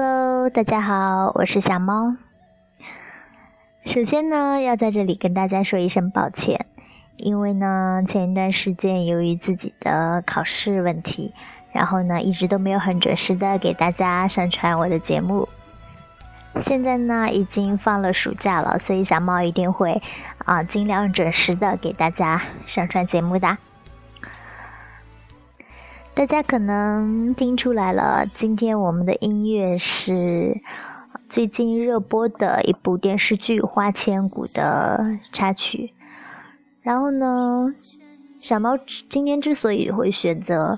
Hello，大家好，我是小猫。首先呢，要在这里跟大家说一声抱歉，因为呢，前一段时间由于自己的考试问题，然后呢，一直都没有很准时的给大家上传我的节目。现在呢，已经放了暑假了，所以小猫一定会啊，尽量准时的给大家上传节目的。大家可能听出来了，今天我们的音乐是最近热播的一部电视剧《花千骨》的插曲。然后呢，小猫今天之所以会选择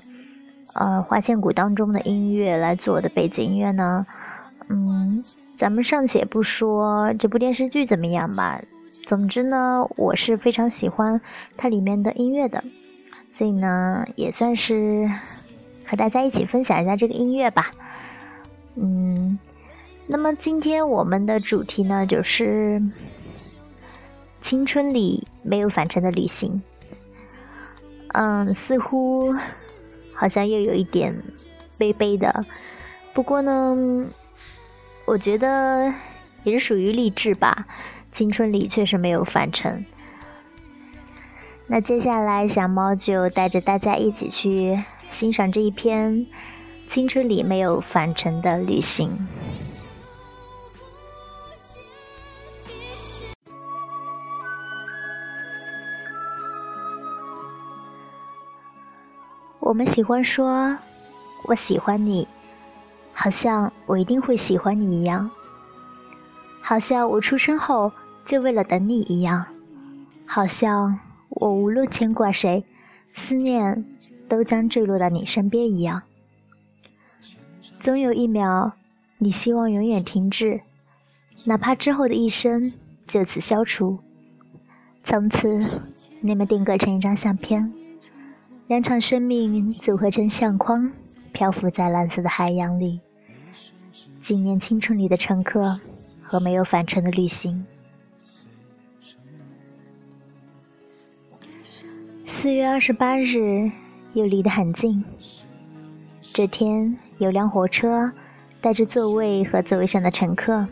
呃《花千骨》当中的音乐来做我的背景音乐呢，嗯，咱们尚且不说这部电视剧怎么样吧，总之呢，我是非常喜欢它里面的音乐的。所以呢，也算是和大家一起分享一下这个音乐吧。嗯，那么今天我们的主题呢，就是青春里没有返程的旅行。嗯，似乎好像又有一点悲悲的，不过呢，我觉得也是属于励志吧。青春里确实没有返程。那接下来，小猫就带着大家一起去欣赏这一篇青春里没有返程的旅行。我们喜欢说“我喜欢你”，好像我一定会喜欢你一样；好像我出生后就为了等你一样；好像。我无论牵挂谁，思念都将坠落到你身边一样。总有一秒，你希望永远停滞，哪怕之后的一生就此消除。从此，你们定格成一张相片，两场生命组合成相框，漂浮在蓝色的海洋里，纪念青春里的乘客和没有返程的旅行。四月二十八日，又离得很近。这天，有辆火车带着座位和座位上的乘客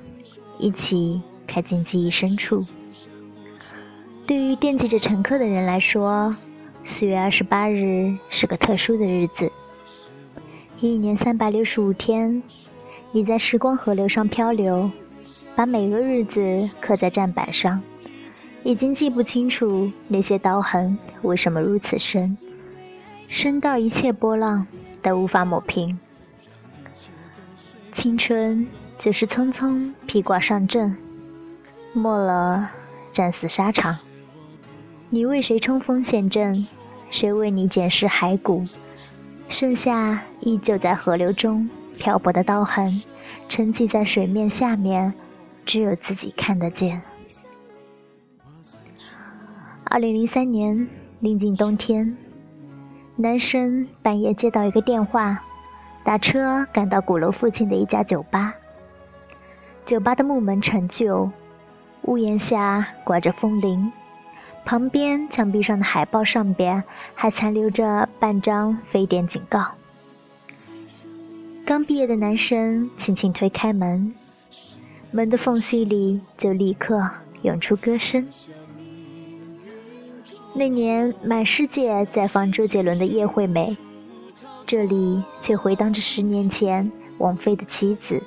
一起开进记忆深处。对于惦记着乘客的人来说，四月二十八日是个特殊的日子。一年三百六十五天，你在时光河流上漂流，把每个日子刻在站板上。已经记不清楚那些刀痕为什么如此深，深到一切波浪都无法抹平。青春就是匆匆披挂上阵，没了战死沙场。你为谁冲锋陷阵？谁为你捡拾骸骨？剩下依旧在河流中漂泊的刀痕，沉寂在水面下面，只有自己看得见。二零零三年，临近冬天，男生半夜接到一个电话，打车赶到鼓楼附近的一家酒吧。酒吧的木门陈旧，屋檐下挂着风铃，旁边墙壁上的海报上边还残留着半张非典警告。刚毕业的男生轻轻推开门，门的缝隙里就立刻涌出歌声。那年，满世界在放周杰伦的《叶惠美》，这里却回荡着十年前王菲的《棋子》。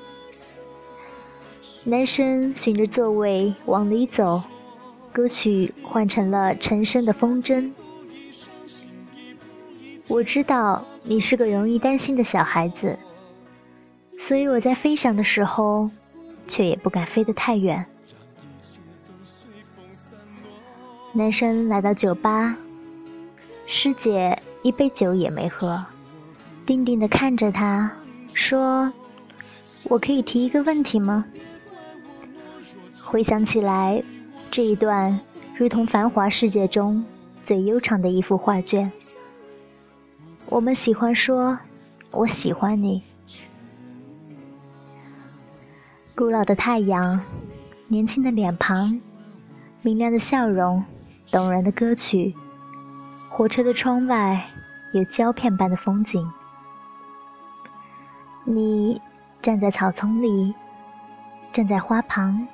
男生循着座位往里走，歌曲换成了陈升的《风筝》。我知道你是个容易担心的小孩子，所以我在飞翔的时候，却也不敢飞得太远。男生来到酒吧，师姐一杯酒也没喝，定定的看着他，说：“我可以提一个问题吗？”回想起来，这一段如同繁华世界中最悠长的一幅画卷。我们喜欢说“我喜欢你”。古老的太阳，年轻的脸庞，明亮的笑容。动人的歌曲，火车的窗外有胶片般的风景。你站在草丛里，站在花旁，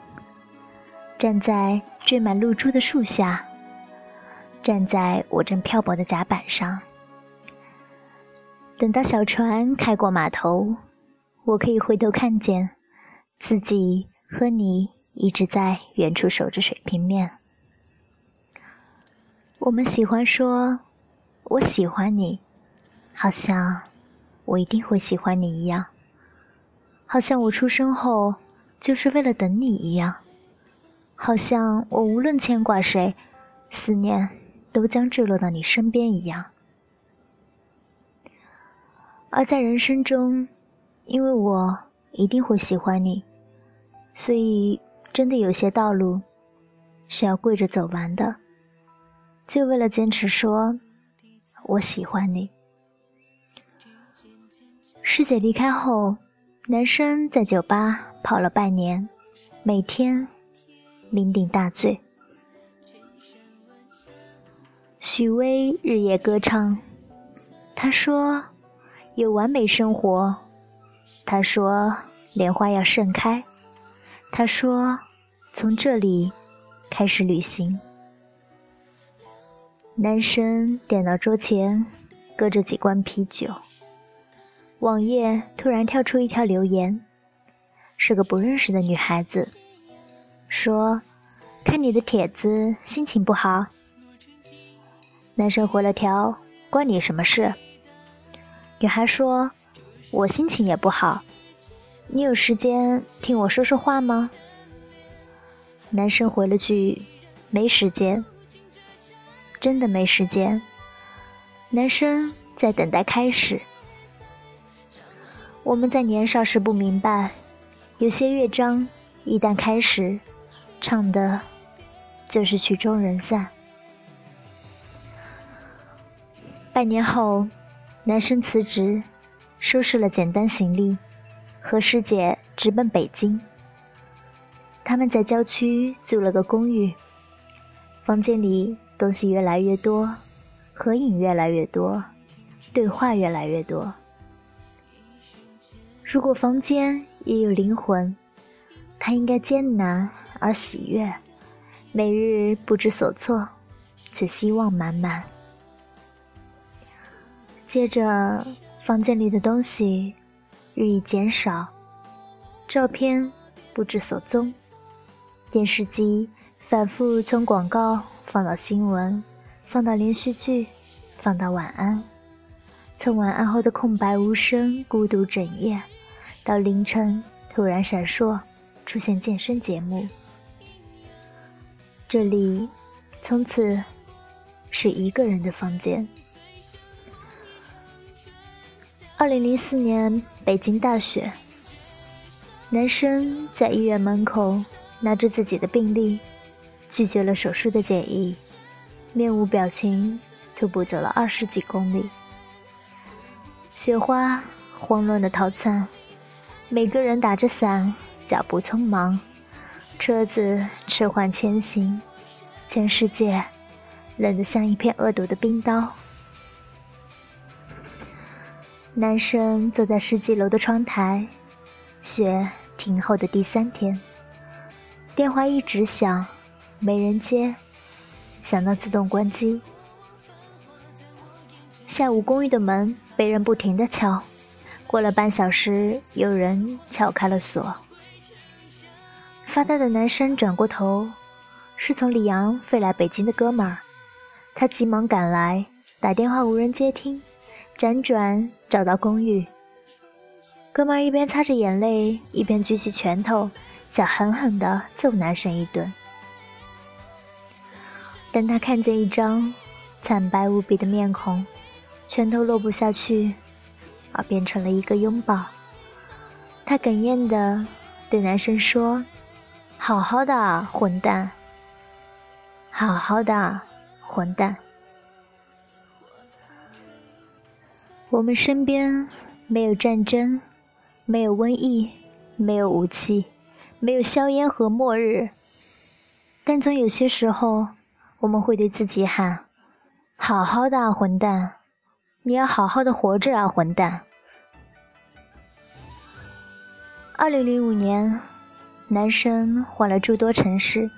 站在缀满露珠的树下，站在我正漂泊的甲板上。等到小船开过码头，我可以回头看见自己和你一直在远处守着水平面。我们喜欢说“我喜欢你”，好像我一定会喜欢你一样，好像我出生后就是为了等你一样，好像我无论牵挂谁，思念都将坠落到你身边一样。而在人生中，因为我一定会喜欢你，所以真的有些道路是要跪着走完的。就为了坚持说“我喜欢你”。师姐离开后，男生在酒吧跑了半年，每天酩酊大醉。许巍日夜歌唱，他说有完美生活，他说莲花要盛开，他说从这里开始旅行。男生点到桌前，搁着几罐啤酒。网页突然跳出一条留言，是个不认识的女孩子，说：“看你的帖子，心情不好。”男生回了条：“关你什么事？”女孩说：“我心情也不好，你有时间听我说说话吗？”男生回了句：“没时间。”真的没时间。男生在等待开始。我们在年少时不明白，有些乐章一旦开始，唱的就是曲终人散。半年后，男生辞职，收拾了简单行李，和师姐直奔北京。他们在郊区租了个公寓，房间里。东西越来越多，合影越来越多，对话越来越多。如果房间也有灵魂，它应该艰难而喜悦，每日不知所措，却希望满满。接着，房间里的东西日益减少，照片不知所踪，电视机反复从广告。放到新闻，放到连续剧，放到晚安，从晚安后的空白无声、孤独整夜，到凌晨突然闪烁，出现健身节目。这里从此是一个人的房间。二零零四年北京大雪，男生在医院门口拿着自己的病历。拒绝了手术的建议，面无表情徒步走了二十几公里。雪花慌乱的逃窜，每个人打着伞，脚步匆忙，车子迟缓前行，全世界冷得像一片恶毒的冰刀。男生坐在十几楼的窗台，雪停后的第三天，电话一直响。没人接，想到自动关机。下午公寓的门被人不停的敲，过了半小时，有人撬开了锁。发呆的男生转过头，是从里昂飞来北京的哥们儿，他急忙赶来，打电话无人接听，辗转找到公寓。哥们儿一边擦着眼泪，一边举起拳头，想狠狠地揍男神一顿。但他看见一张惨白无比的面孔，拳头落不下去，而变成了一个拥抱。他哽咽的对男生说：“好好的，混蛋！好好的，混蛋！我们身边没有战争，没有瘟疫，没有武器，没有硝烟和末日，但总有些时候。”我们会对自己喊：“好好的啊，混蛋！你要好好的活着啊，混蛋！”二零零五年，男生换了诸多城市，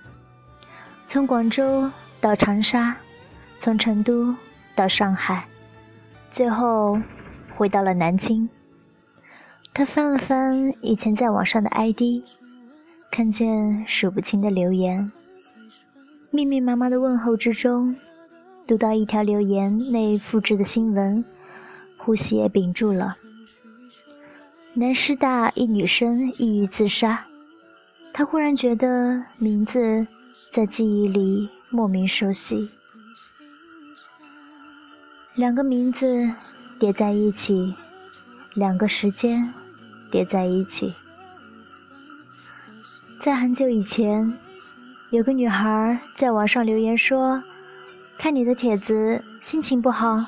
从广州到长沙，从成都到上海，最后回到了南京。他翻了翻以前在网上的 ID，看见数不清的留言，密密麻麻的问候之中，读到一条留言内复制的新闻，呼吸也屏住了。南师大一女生抑郁自杀，她忽然觉得名字在记忆里莫名熟悉。两个名字叠在一起，两个时间叠在一起。在很久以前，有个女孩在网上留言说：“看你的帖子，心情不好。”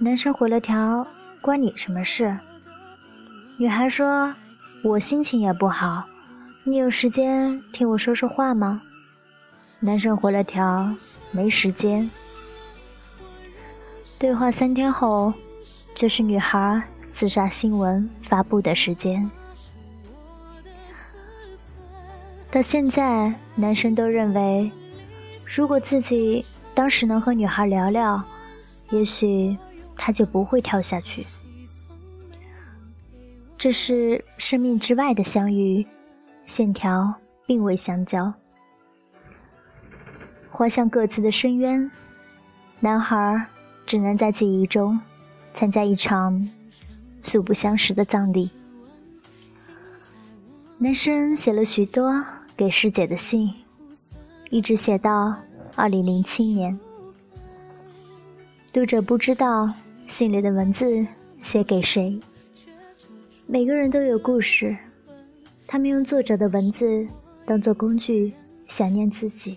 男生回了条：“关你什么事？”女孩说：“我心情也不好，你有时间听我说说话吗？”男生回了条：“没时间。”对话三天后，就是女孩自杀新闻发布的时间。到现在，男生都认为，如果自己当时能和女孩聊聊，也许她就不会跳下去。这是生命之外的相遇，线条并未相交，滑向各自的深渊。男孩只能在记忆中参加一场素不相识的葬礼。男生写了许多给师姐的信，一直写到二零零七年。读者不知道信里的文字写给谁。每个人都有故事，他们用作者的文字当做工具，想念自己。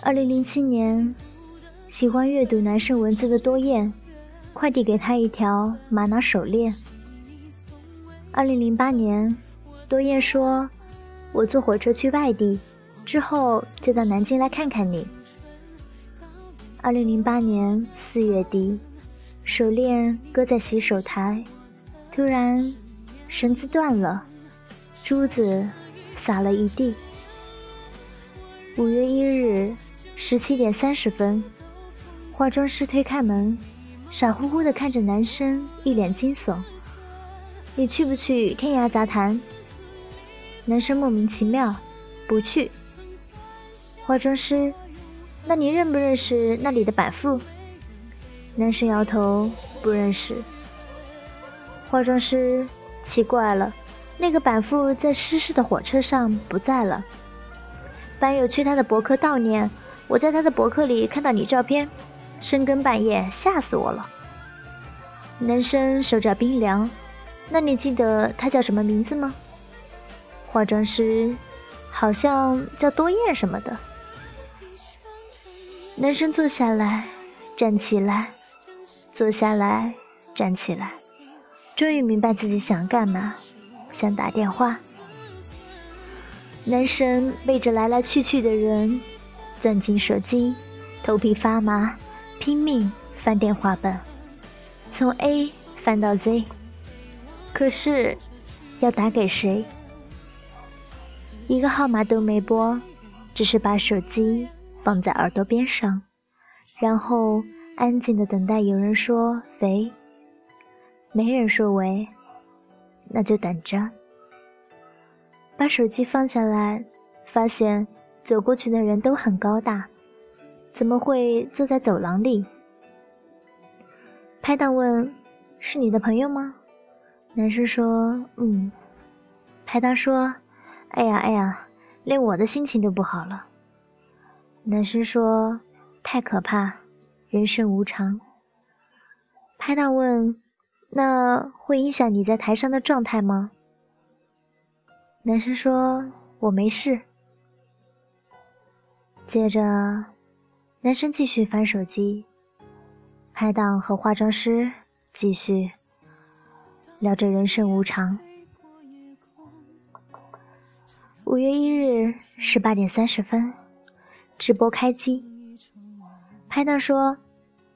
二零零七年，喜欢阅读男生文字的多燕，快递给他一条玛瑙手链。二零零八年，多燕说：“我坐火车去外地，之后就到南京来看看你。”二零零八年四月底。手链搁在洗手台，突然绳子断了，珠子洒了一地。五月一日十七点三十分，化妆师推开门，傻乎乎的看着男生，一脸惊悚：“你去不去天涯杂谈？”男生莫名其妙：“不去。”化妆师：“那你认不认识那里的板副？”男生摇头，不认识。化妆师奇怪了，那个板副在失事的火车上不在了。板友去他的博客悼念，我在他的博客里看到你照片，深更半夜吓死我了。男生手脚冰凉，那你记得他叫什么名字吗？化妆师好像叫多燕什么的。男生坐下来，站起来。坐下来，站起来，终于明白自己想干嘛，想打电话。男生背着来来去去的人，攥紧手机，头皮发麻，拼命翻电话本，从 A 翻到 Z。可是，要打给谁？一个号码都没拨，只是把手机放在耳朵边上，然后。安静的等待，有人说“喂”，没人说“喂”，那就等着。把手机放下来，发现走过去的人都很高大，怎么会坐在走廊里？拍档问：“是你的朋友吗？”男生说：“嗯。”拍档说：“哎呀哎呀，连我的心情都不好了。”男生说：“太可怕。”人生无常。拍档问：“那会影响你在台上的状态吗？”男生说：“我没事。”接着，男生继续翻手机。拍档和化妆师继续聊着人生无常。五月一日十八点三十分，直播开机。拍档说：“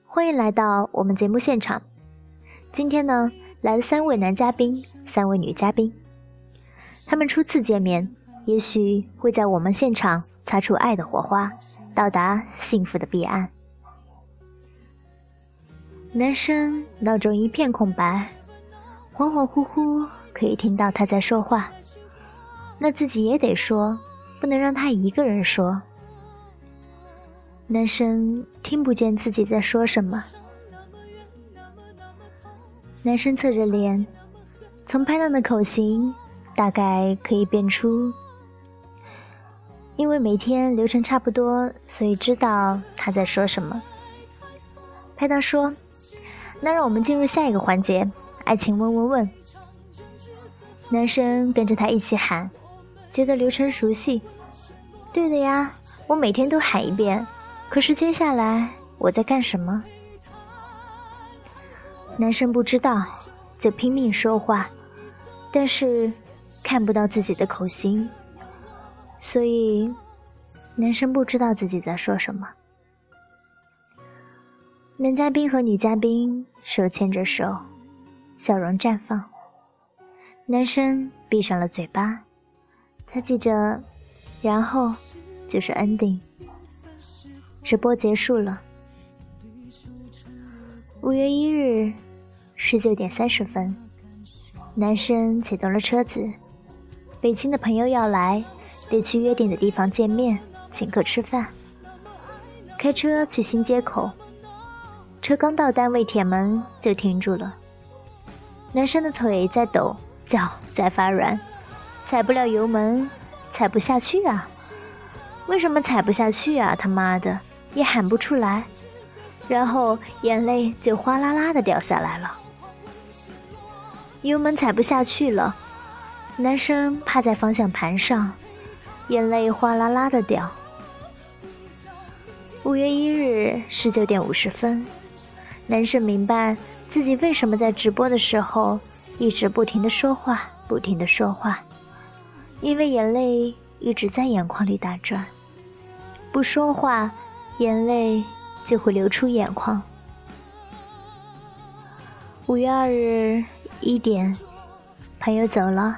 欢迎来到我们节目现场。今天呢，来了三位男嘉宾，三位女嘉宾。他们初次见面，也许会在我们现场擦出爱的火花，到达幸福的彼岸。男生脑中一片空白，恍恍惚惚可以听到他在说话，那自己也得说，不能让他一个人说。男生听不见自己在说什么。男生侧着脸，从拍档的口型大概可以辨出，因为每天流程差不多，所以知道他在说什么。拍档说：“那让我们进入下一个环节，爱情问问问。”男生跟着他一起喊，觉得流程熟悉。对的呀，我每天都喊一遍。可是接下来我在干什么？男生不知道，就拼命说话，但是看不到自己的口型，所以男生不知道自己在说什么。男嘉宾和女嘉宾手牵着手，笑容绽放。男生闭上了嘴巴，他记着，然后就是 ending。直播结束了。五月一日，十九点三十分，男生启动了车子。北京的朋友要来，得去约定的地方见面，请客吃饭。开车去新街口，车刚到单位铁门就停住了。男生的腿在抖，脚在发软，踩不了油门，踩不下去啊！为什么踩不下去啊？他妈的！也喊不出来，然后眼泪就哗啦啦的掉下来了。油门踩不下去了，男生趴在方向盘上，眼泪哗啦啦的掉。五月一日十九点五十分，男生明白自己为什么在直播的时候一直不停的说话，不停的说话，因为眼泪一直在眼眶里打转，不说话。眼泪就会流出眼眶。五月二日一点，朋友走了，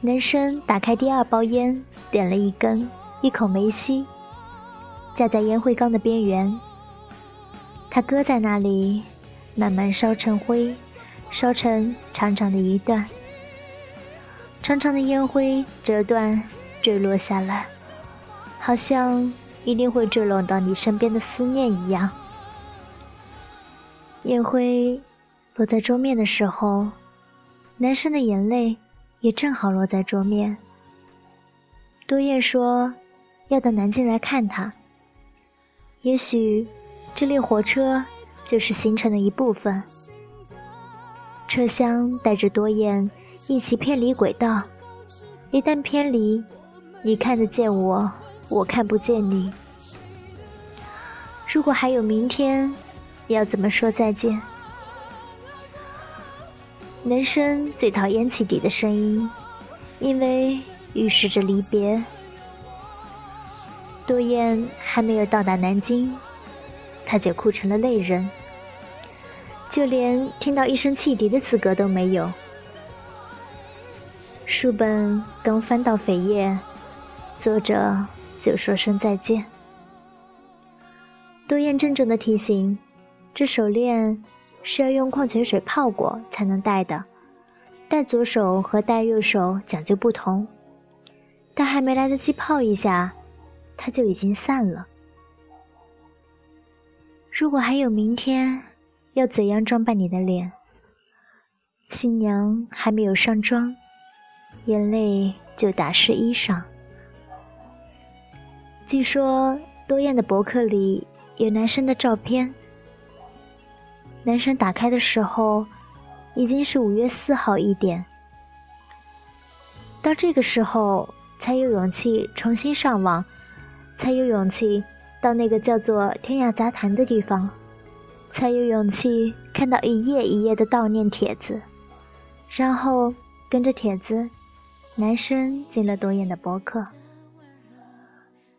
男生打开第二包烟，点了一根，一口没吸，架在烟灰缸的边缘。他搁在那里，慢慢烧成灰，烧成长长的一段，长长的烟灰折断，坠落下来，好像。一定会坠落到你身边的思念一样。烟灰落在桌面的时候，男生的眼泪也正好落在桌面。多燕说要到南京来看他。也许这列火车就是行程的一部分。车厢带着多燕一起偏离轨道，一旦偏离，你看得见我。我看不见你。如果还有明天，要怎么说再见？男生最讨厌汽笛的声音，因为预示着离别。多燕还没有到达南京，他就哭成了泪人，就连听到一声汽笛的资格都没有。书本刚翻到扉页，作者。就说声再见。多燕郑重的提醒：“这手链是要用矿泉水泡过才能戴的，戴左手和戴右手讲究不同。但还没来得及泡一下，它就已经散了。如果还有明天，要怎样装扮你的脸？”新娘还没有上妆，眼泪就打湿衣裳。据说多燕的博客里有男生的照片。男生打开的时候，已经是五月四号一点。到这个时候才有勇气重新上网，才有勇气到那个叫做“天涯杂谈”的地方，才有勇气看到一页一页的悼念帖子，然后跟着帖子，男生进了多燕的博客。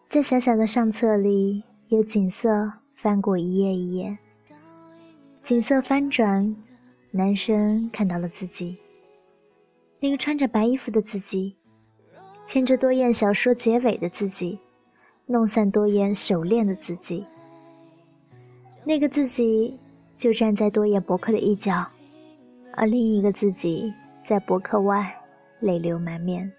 在小小的相册里，有景色翻过一页一页，景色翻转，男生看到了自己，那个穿着白衣服的自己，牵着多燕小说结尾的自己，弄散多言手链的自己。那个自己就站在多言博客的一角，而另一个自己在博客外泪流满面。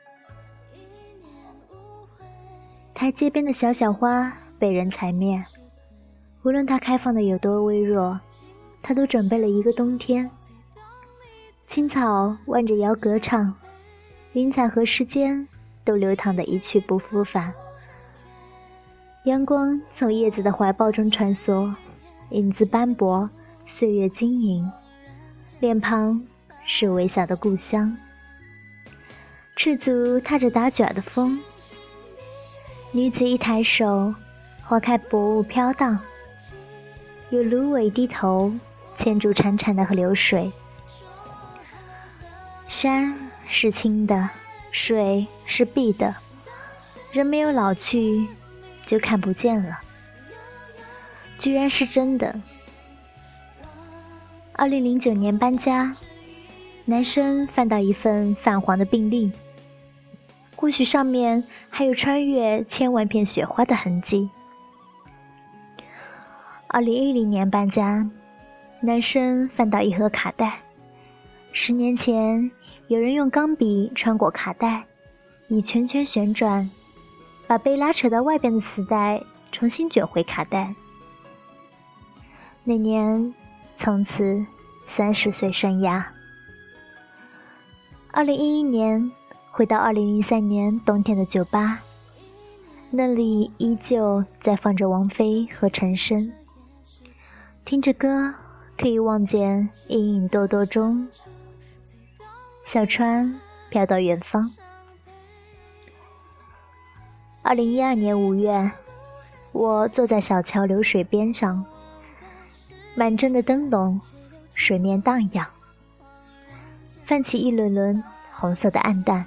台阶边的小小花被人踩灭，无论它开放的有多微弱，它都准备了一个冬天。青草弯着腰歌唱，云彩和时间都流淌的一去不复返。阳光从叶子的怀抱中穿梭，影子斑驳，岁月晶莹，脸庞是微笑的故乡。赤足踏着打卷的风。女子一抬手，花开薄雾飘荡，有芦苇低头牵住潺潺的河流水。山是青的，水是碧的，人没有老去，就看不见了。居然是真的。二零零九年搬家，男生翻到一份泛黄的病历。或许上面还有穿越千万片雪花的痕迹。二零一零年搬家，男生翻到一盒卡带，十年前有人用钢笔穿过卡带，以圈圈旋转，把被拉扯到外边的磁带重新卷回卡带。那年，从此三十岁生涯。二零一一年。回到二零零三年冬天的酒吧，那里依旧在放着王菲和陈升。听着歌，可以望见隐隐多多中，小船飘到远方。二零一二年五月，我坐在小桥流水边上，满镇的灯笼，水面荡漾，泛起一轮轮红色的暗淡。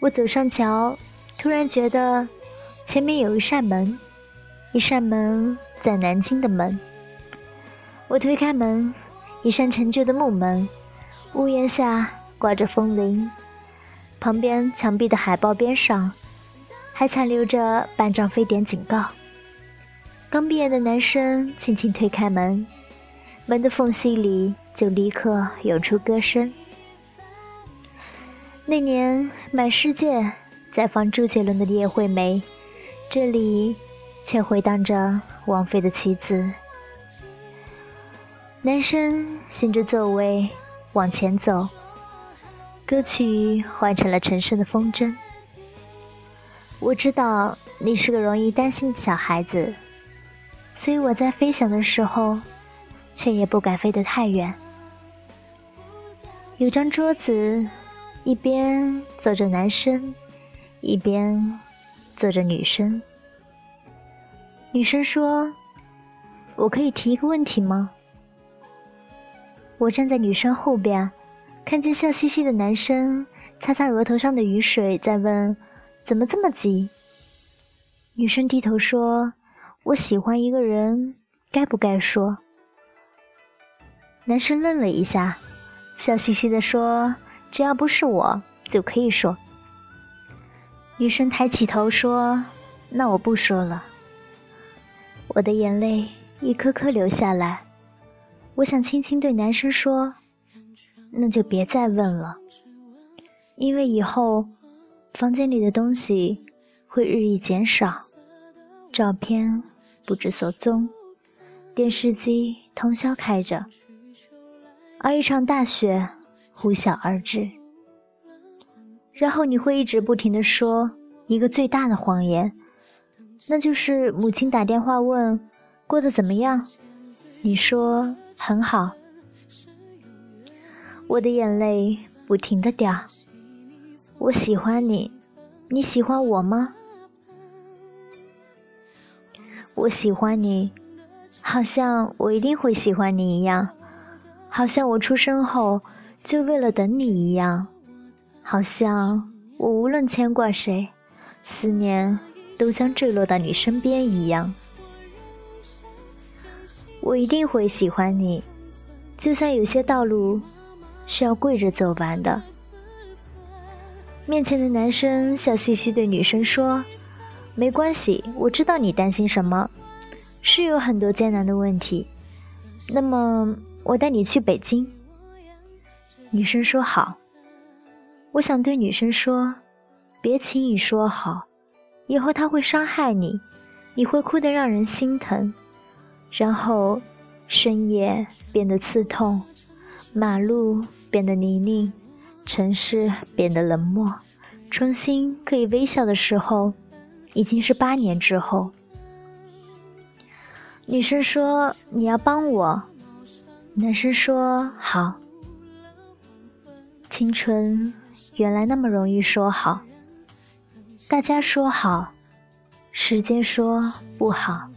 我走上桥，突然觉得前面有一扇门，一扇门在南京的门。我推开门，一扇陈旧的木门，屋檐下挂着风铃，旁边墙壁的海报边上还残留着半张非典警告。刚毕业的男生轻轻推开门，门的缝隙里就立刻涌出歌声。那年，满世界在放周杰伦的《叶惠美》，这里却回荡着王菲的《棋子》。男生循着座位往前走，歌曲换成了陈升的《风筝》。我知道你是个容易担心的小孩子，所以我在飞翔的时候，却也不敢飞得太远。有张桌子。一边坐着男生，一边坐着女生。女生说：“我可以提一个问题吗？”我站在女生后边，看见笑嘻嘻的男生擦擦额头上的雨水，在问：“怎么这么急？”女生低头说：“我喜欢一个人，该不该说？”男生愣了一下，笑嘻嘻的说。只要不是我，就可以说。女生抬起头说：“那我不说了。”我的眼泪一颗颗流下来，我想轻轻对男生说：“那就别再问了，因为以后房间里的东西会日益减少，照片不知所踪，电视机通宵开着，而一场大雪。”呼啸而至，然后你会一直不停的说一个最大的谎言，那就是母亲打电话问过得怎么样，你说很好。我的眼泪不停的掉，我喜欢你，你喜欢我吗？我喜欢你，好像我一定会喜欢你一样，好像我出生后。就为了等你一样，好像我无论牵挂谁，思念都将坠落到你身边一样。我一定会喜欢你，就算有些道路是要跪着走完的。面前的男生笑嘻嘻对女生说：“没关系，我知道你担心什么，是有很多艰难的问题。那么，我带你去北京。”女生说：“好。”我想对女生说：“别轻易说好，以后他会伤害你，你会哭得让人心疼，然后深夜变得刺痛，马路变得泥泞。”城市变得冷漠，重新可以微笑的时候，已经是八年之后。女生说：“你要帮我。”男生说：“好。”青春原来那么容易说好，大家说好，时间说不好，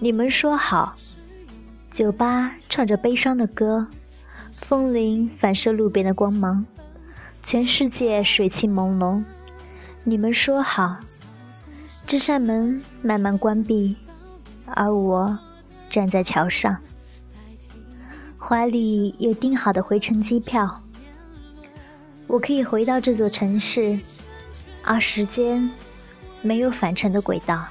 你们说好，酒吧唱着悲伤的歌。风铃反射路边的光芒，全世界水汽朦胧。你们说好，这扇门慢慢关闭，而我站在桥上，怀里有订好的回程机票。我可以回到这座城市，而时间没有返程的轨道。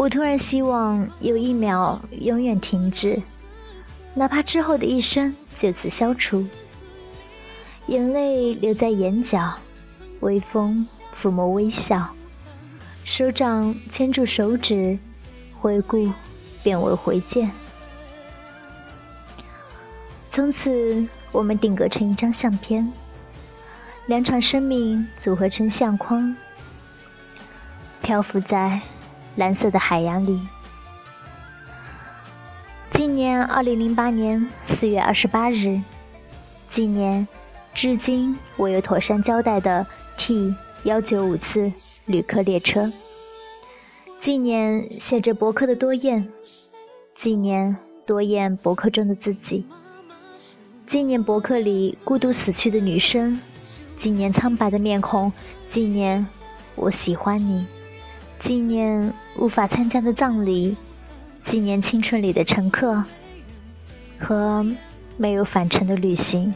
我突然希望有一秒永远停止。哪怕之后的一生就此消除，眼泪留在眼角，微风抚摸微笑，手掌牵住手指，回顾变为回见。从此，我们定格成一张相片，两场生命组合成相框，漂浮在蓝色的海洋里。纪念二零零八年四月二十八日，纪念至今未有妥善交代的 T 幺九五次旅客列车，纪念写着博客的多燕，纪念多燕博客中的自己，纪念博客里孤独死去的女生，纪念苍白的面孔，纪念我喜欢你，纪念无法参加的葬礼。纪念青春里的乘客和没有返程的旅行。